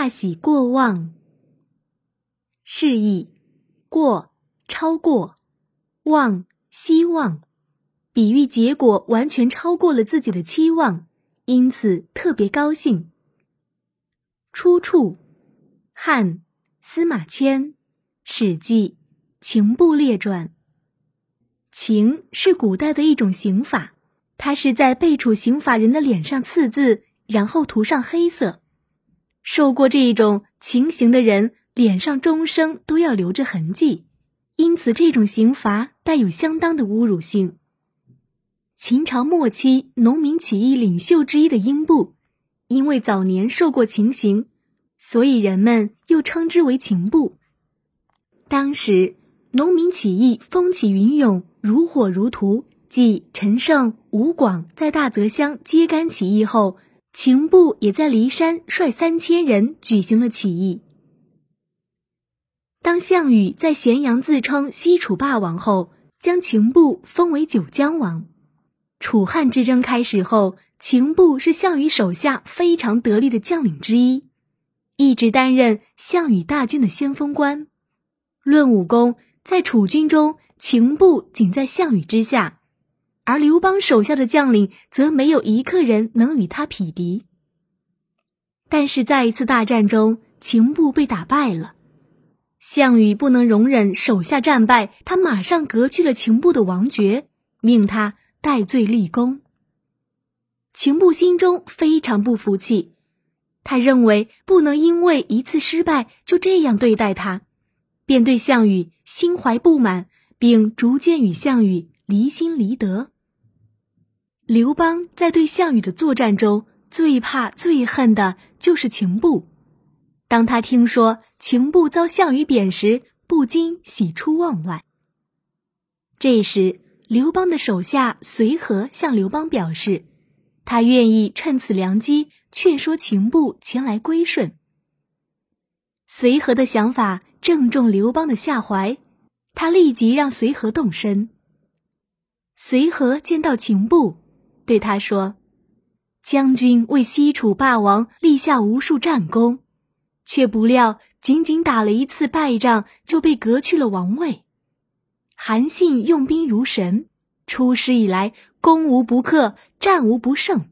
大喜过望。示意过超过，望希望，比喻结果完全超过了自己的期望，因此特别高兴。出处：汉司马迁《史记·刑部列传》。刑是古代的一种刑法，它是在被处刑法人的脸上刺字，然后涂上黑色。受过这种情刑的人，脸上终生都要留着痕迹，因此这种刑罚带有相当的侮辱性。秦朝末期，农民起义领袖之一的英布，因为早年受过情刑，所以人们又称之为情布。当时农民起义风起云涌。如火如荼。继陈胜、吴广在大泽乡揭竿起义后，秦部也在骊山率三千人举行了起义。当项羽在咸阳自称西楚霸王后，将秦部封为九江王。楚汉之争开始后，秦部是项羽手下非常得力的将领之一，一直担任项羽大军的先锋官。论武功，在楚军中。秦部仅在项羽之下，而刘邦手下的将领则没有一个人能与他匹敌。但是在一次大战中，秦部被打败了。项羽不能容忍手下战败，他马上革去了秦部的王爵，命他戴罪立功。秦部心中非常不服气，他认为不能因为一次失败就这样对待他，便对项羽心怀不满。并逐渐与项羽离心离德。刘邦在对项羽的作战中，最怕最恨的就是秦布。当他听说秦布遭项羽贬时，不禁喜出望外。这时，刘邦的手下随和向刘邦表示，他愿意趁此良机劝说秦布前来归顺。随和的想法正中刘邦的下怀。他立即让随和动身。随和见到秦布，对他说：“将军为西楚霸王立下无数战功，却不料仅仅打了一次败仗，就被革去了王位。韩信用兵如神，出师以来攻无不克，战无不胜。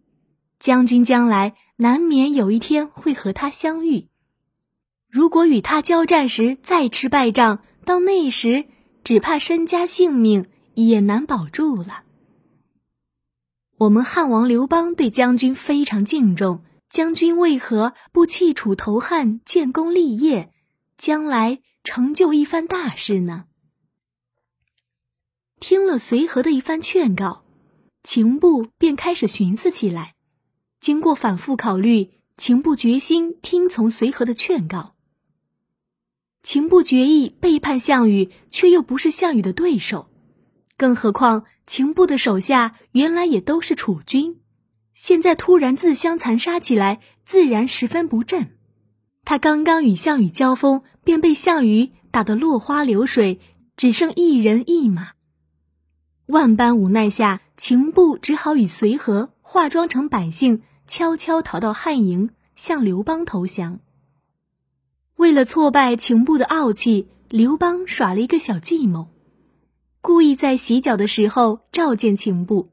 将军将来难免有一天会和他相遇。如果与他交战时再吃败仗，”到那时，只怕身家性命也难保住了。我们汉王刘邦对将军非常敬重，将军为何不弃楚投汉，建功立业，将来成就一番大事呢？听了随和的一番劝告，秦布便开始寻思起来。经过反复考虑，秦布决心听从随和的劝告。秦布决意背叛项羽，却又不是项羽的对手，更何况秦布的手下原来也都是楚军，现在突然自相残杀起来，自然十分不振。他刚刚与项羽交锋，便被项羽打得落花流水，只剩一人一马。万般无奈下，秦布只好与随和化妆成百姓，悄悄逃到汉营，向刘邦投降。为了挫败秦布的傲气，刘邦耍了一个小计谋，故意在洗脚的时候召见秦布。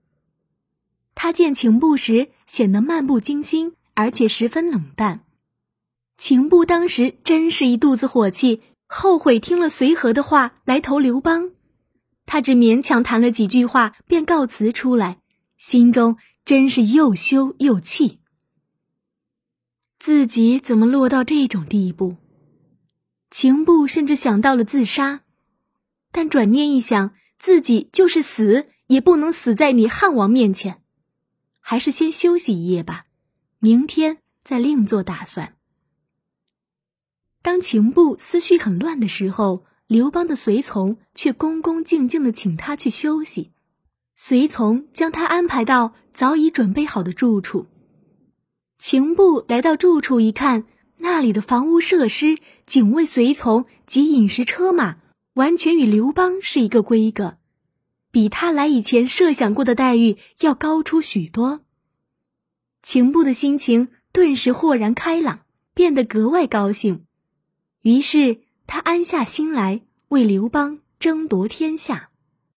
他见秦布时显得漫不经心，而且十分冷淡。秦布当时真是一肚子火气，后悔听了随和的话来投刘邦。他只勉强谈了几句话，便告辞出来，心中真是又羞又气。自己怎么落到这种地步？秦布甚至想到了自杀，但转念一想，自己就是死也不能死在你汉王面前，还是先休息一夜吧，明天再另做打算。当秦布思绪很乱的时候，刘邦的随从却恭恭敬敬的请他去休息，随从将他安排到早已准备好的住处。秦布来到住处一看。那里的房屋设施、警卫随从及饮食车马，完全与刘邦是一个规格，比他来以前设想过的待遇要高出许多。秦布的心情顿时豁然开朗，变得格外高兴，于是他安下心来为刘邦争夺天下。